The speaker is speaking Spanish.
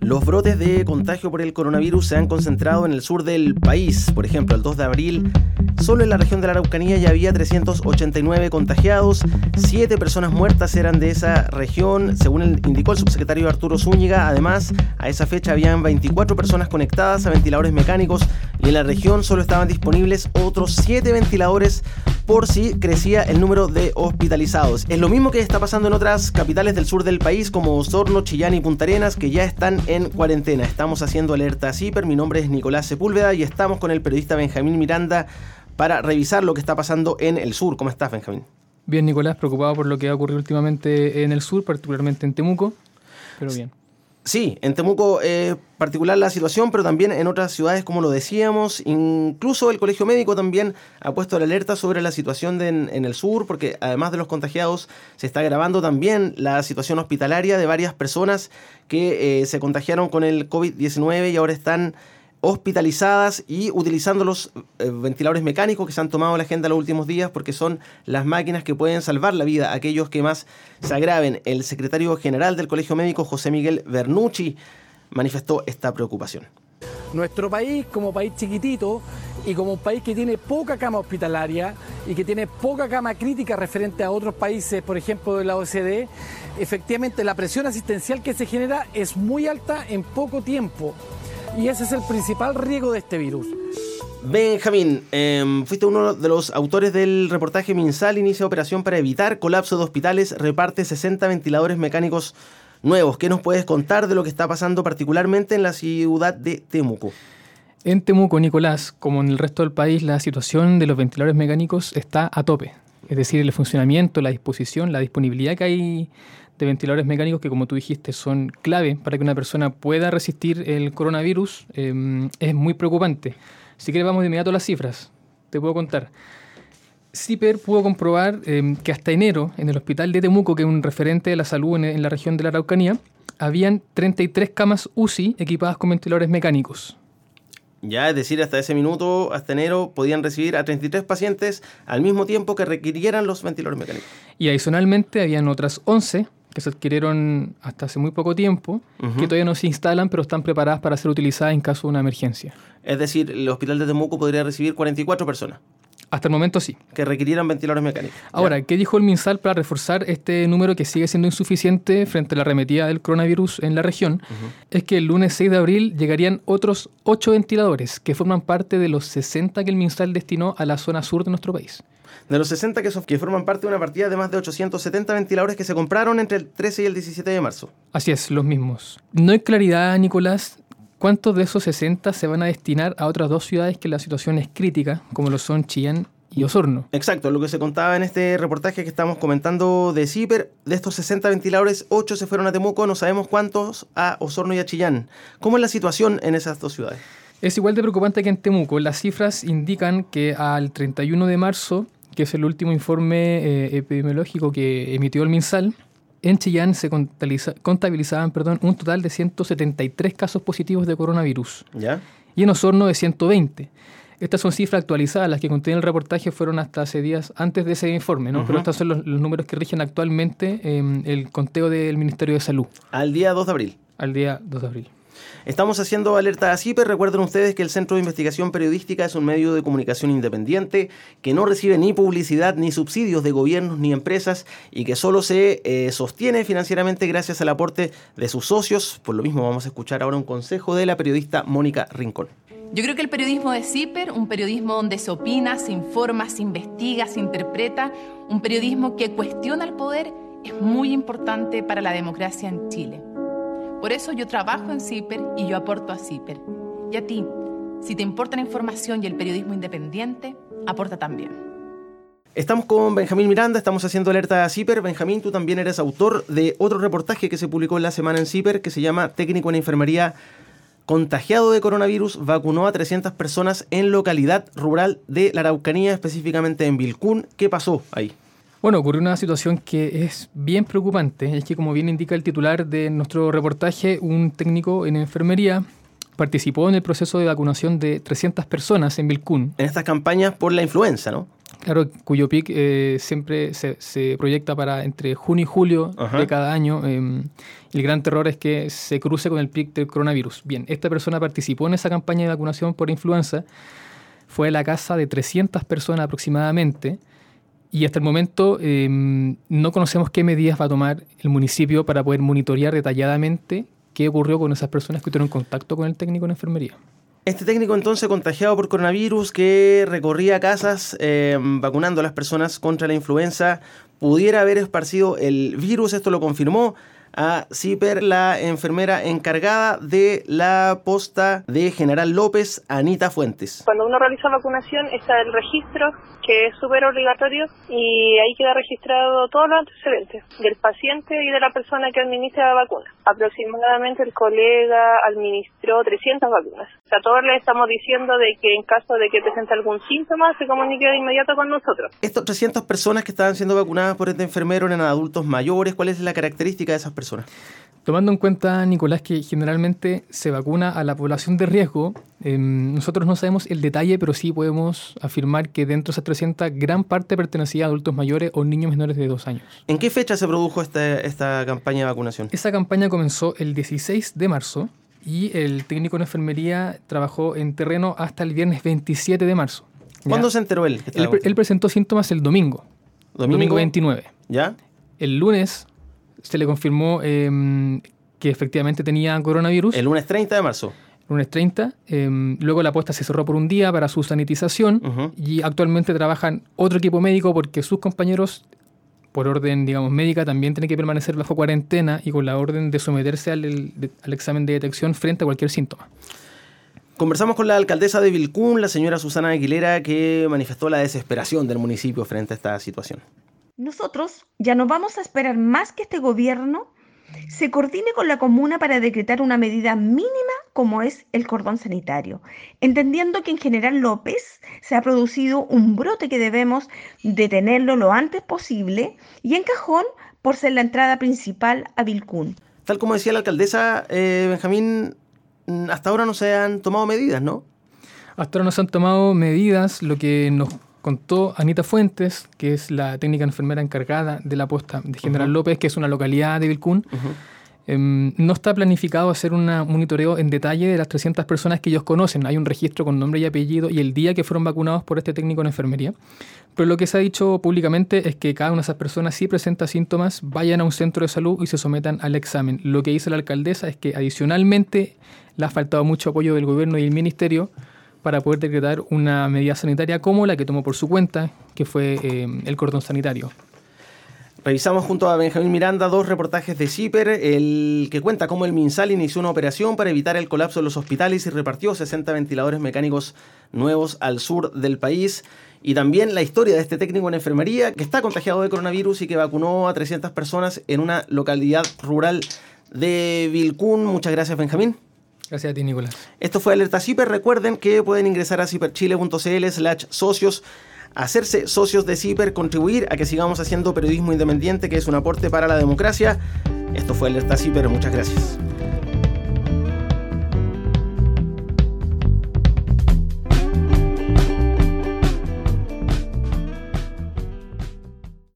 Los brotes de contagio por el coronavirus se han concentrado en el sur del país. Por ejemplo, el 2 de abril, solo en la región de la Araucanía ya había 389 contagiados, 7 personas muertas eran de esa región, según indicó el subsecretario Arturo Zúñiga. Además, a esa fecha habían 24 personas conectadas a ventiladores mecánicos y en la región solo estaban disponibles otros 7 ventiladores por si crecía el número de hospitalizados. Es lo mismo que está pasando en otras capitales del sur del país como Osorno, Chillán y Punta Arenas que ya están en cuarentena. Estamos haciendo alerta CIPER, mi nombre es Nicolás Sepúlveda y estamos con el periodista Benjamín Miranda para revisar lo que está pasando en el sur. ¿Cómo estás, Benjamín? Bien, Nicolás, preocupado por lo que ha ocurrido últimamente en el sur, particularmente en Temuco, pero bien. Sí, en Temuco es particular la situación, pero también en otras ciudades, como lo decíamos, incluso el Colegio Médico también ha puesto la alerta sobre la situación en, el sur, porque además de los contagiados, se está grabando también la situación hospitalaria de varias personas que eh, se contagiaron con el COVID-19 y ahora están hospitalizadas y utilizando los eh, ventiladores mecánicos que se han tomado la agenda los últimos días porque son las máquinas que pueden salvar la vida a aquellos que más se agraven. El secretario general del Colegio Médico, José Miguel Bernucci, manifestó esta preocupación. Nuestro país, como país chiquitito y como un país que tiene poca cama hospitalaria y que tiene poca cama crítica referente a otros países, por ejemplo de la OCDE, efectivamente la presión asistencial que se genera es muy alta en poco tiempo y ese es el principal riesgo de este virus. Benjamín, em, fuiste uno de los autores del reportaje Minsal inicia operación para evitar colapso de hospitales, reparte 60 ventiladores mecánicos nuevos. ¿Qué nos puedes contar de lo que está pasando particularmente en la ciudad de Temuco? En Temuco, Nicolás, como en el resto del país, la situación de los ventiladores mecánicos está a tope. Es decir, el funcionamiento, la disposición, la disponibilidad que hay de ventiladores mecánicos que, como tú dijiste, son clave para que una persona pueda resistir el coronavirus, em, es muy preocupante. Si quieres, vamos de inmediato a las cifras. Te puedo contar. CIPER pudo comprobar em, que hasta enero, en el hospital de Temuco, que es un referente de la salud en, en la región de la Araucanía, habían 33 camas UCI equipadas con ventiladores mecánicos. Ya, es decir, hasta ese minuto, hasta enero, podían recibir a 33 pacientes al mismo tiempo que requirieran los ventiladores mecánicos. Y adicionalmente habían otras 11 que se adquirieron hasta hace muy poco tiempo, que todavía no se instalan, pero están preparadas para ser utilizadas en caso de una emergencia. Es decir, el hospital de Temuco podría recibir 44 personas. Hasta el momento sí. Que requirieran ventiladores mecánicos. Ahora, ¿qué dijo el MinSal para reforzar este número que sigue siendo insuficiente frente a la arremetida del coronavirus en la región? Es que el lunes 6 de abril llegarían otros 8 ventiladores que forman parte de los 60 que el MinSal destinó a la zona sur de nuestro país de los 60 que, son, que forman parte de una partida de más de 870 ventiladores que se compraron entre el 13 y el 17 de marzo. Así es, los mismos. No hay claridad, Nicolás, cuántos de esos 60 se van a destinar a otras dos ciudades que la situación es crítica, como lo son Chillán y Osorno. Exacto, lo que se contaba en este reportaje que estamos comentando de CIPER, de estos 60 ventiladores, 8 se fueron a Temuco, no sabemos cuántos a Osorno y a Chillán. ¿Cómo es la situación en esas dos ciudades? Es igual de preocupante que en Temuco. Las cifras indican que al 31 de marzo que es el último informe eh, epidemiológico que emitió el MinSal, en Chillán se contabilizaban perdón, un total de 173 casos positivos de coronavirus. ¿Ya? Y en Osorno de 120. Estas son cifras actualizadas, las que contiene el reportaje fueron hasta hace días antes de ese informe, ¿no? Pero estos son los, números que rigen actualmente eh, el conteo del Ministerio de Salud. Al día 2 de abril. Al día 2 de abril. Estamos haciendo alerta a CIPER. Recuerden ustedes que el Centro de Investigación Periodística es un medio de comunicación independiente que no recibe ni publicidad ni subsidios de gobiernos ni empresas y que solo se eh, sostiene financieramente gracias al aporte de sus socios. Por lo mismo vamos a escuchar ahora un consejo de la periodista Mónica Rincón. Yo creo que el periodismo de CIPER, un periodismo donde se opina, se informa, se investiga, se interpreta, un periodismo que cuestiona el poder, es muy importante para la democracia en Chile. Por eso yo trabajo en CIPER y yo aporto a CIPER. Y a ti, si te importa la información y el periodismo independiente, aporta también. Estamos con Benjamín Miranda, estamos haciendo alerta a CIPER. Benjamín, tú también eres autor de otro reportaje que se publicó en la semana en CIPER que se llama Técnico en Enfermería contagiado de coronavirus vacunó a 300 personas en localidad rural de la Araucanía, específicamente en Vilcún. ¿Qué pasó ahí? Bueno, ocurrió una situación que es bien preocupante. Es que, como bien indica el titular de nuestro reportaje, un técnico en enfermería participó en el proceso de vacunación de 300 personas en Vilcún. En estas campañas por la influenza, ¿no? Claro, cuyo pic eh, siempre se, proyecta para entre junio y julio de cada año. Em, el gran terror es que se cruce con el pic del coronavirus. Bien, esta persona participó en esa campaña de vacunación por influenza. Fue a la casa de 300 personas aproximadamente. Y hasta el momento em, no conocemos qué medidas va a tomar el municipio para poder monitorear detalladamente qué ocurrió con esas personas que tuvieron contacto con el técnico en enfermería. Este técnico entonces contagiado por coronavirus que recorría casas eh, vacunando a las personas contra la influenza, pudiera haber esparcido el virus, esto lo confirmó a Ciper, la enfermera encargada de la posta de General López, Anita Fuentes. Cuando uno realiza vacunación está el registro, que es súper obligatorio, y ahí queda registrado todos los antecedentes del paciente y de la persona que administra la vacuna. Aproximadamente el colega administró 300 vacunas. O sea, todos le estamos diciendo de que en caso de que presente algún síntoma, se comunique de inmediato con nosotros. Estos 300 personas que estaban siendo vacunadas por este enfermero eran adultos mayores. ¿Cuál es la característica de esas personas? Tomando en cuenta, Nicolás, que generalmente se vacuna a la población de riesgo, em, nosotros no sabemos el detalle, pero sí podemos afirmar que dentro de esas 300, gran parte pertenecía a adultos mayores o niños menores de dos años. ¿En qué fecha se produjo esta, esta campaña de vacunación? Esa campaña comenzó el 16 de marzo y el técnico en enfermería trabajó en terreno hasta el viernes 27 de marzo. ¿Cuándo se enteró él? él? presentó síntomas el domingo. ¿Domingo? Domingo 29. ¿Ya? El lunes se le confirmó em, que efectivamente tenía coronavirus. El lunes 30 de marzo. Lunes 30. Em, luego la apuesta se cerró por un día para su sanitización y actualmente trabajan otro equipo médico porque sus compañeros, por orden, digamos, médica, también tienen que permanecer bajo cuarentena y con la orden de someterse al, al examen de detección frente a cualquier síntoma. Conversamos con la alcaldesa de Vilcún, la señora Susana Aguilera, que manifestó la desesperación del municipio frente a esta situación. Nosotros ya no vamos a esperar más que este gobierno se coordine con la comuna para decretar una medida mínima como es el cordón sanitario, entendiendo que en General López se ha producido un brote que debemos detenerlo lo antes posible y en Cajón por ser la entrada principal a Vilcún. Tal como decía la alcaldesa, eh, Benjamín, hasta ahora no se han tomado medidas, ¿no? Hasta ahora no se han tomado medidas, lo que nos contó Anita Fuentes, que es la técnica enfermera encargada de la posta de General López, que es una localidad de Vilcún. Em, no está planificado hacer un monitoreo en detalle de las 300 personas que ellos conocen. Hay un registro con nombre y apellido y el día que fueron vacunados por este técnico en enfermería. Pero lo que se ha dicho públicamente es que cada una de esas personas, si presenta síntomas, vayan a un centro de salud y se sometan al examen. Lo que dice la alcaldesa es que adicionalmente le ha faltado mucho apoyo del gobierno y el ministerio para poder decretar una medida sanitaria como la que tomó por su cuenta, que fue eh, el cordón sanitario. Revisamos junto a Benjamín Miranda dos reportajes de CIPER, el que cuenta cómo el MinSal inició una operación para evitar el colapso de los hospitales y repartió 60 ventiladores mecánicos nuevos al sur del país. Y también la historia de este técnico en enfermería que está contagiado de coronavirus y que vacunó a 300 personas en una localidad rural de Vilcún. Muchas gracias, Benjamín. Gracias a ti, Nicolás. Esto fue Alerta Ciper. Recuerden que pueden ingresar a ciperchile.cl slash socios, hacerse socios de Ciper, contribuir a que sigamos haciendo periodismo independiente, que es un aporte para la democracia. Esto fue Alerta Ciper. Muchas gracias.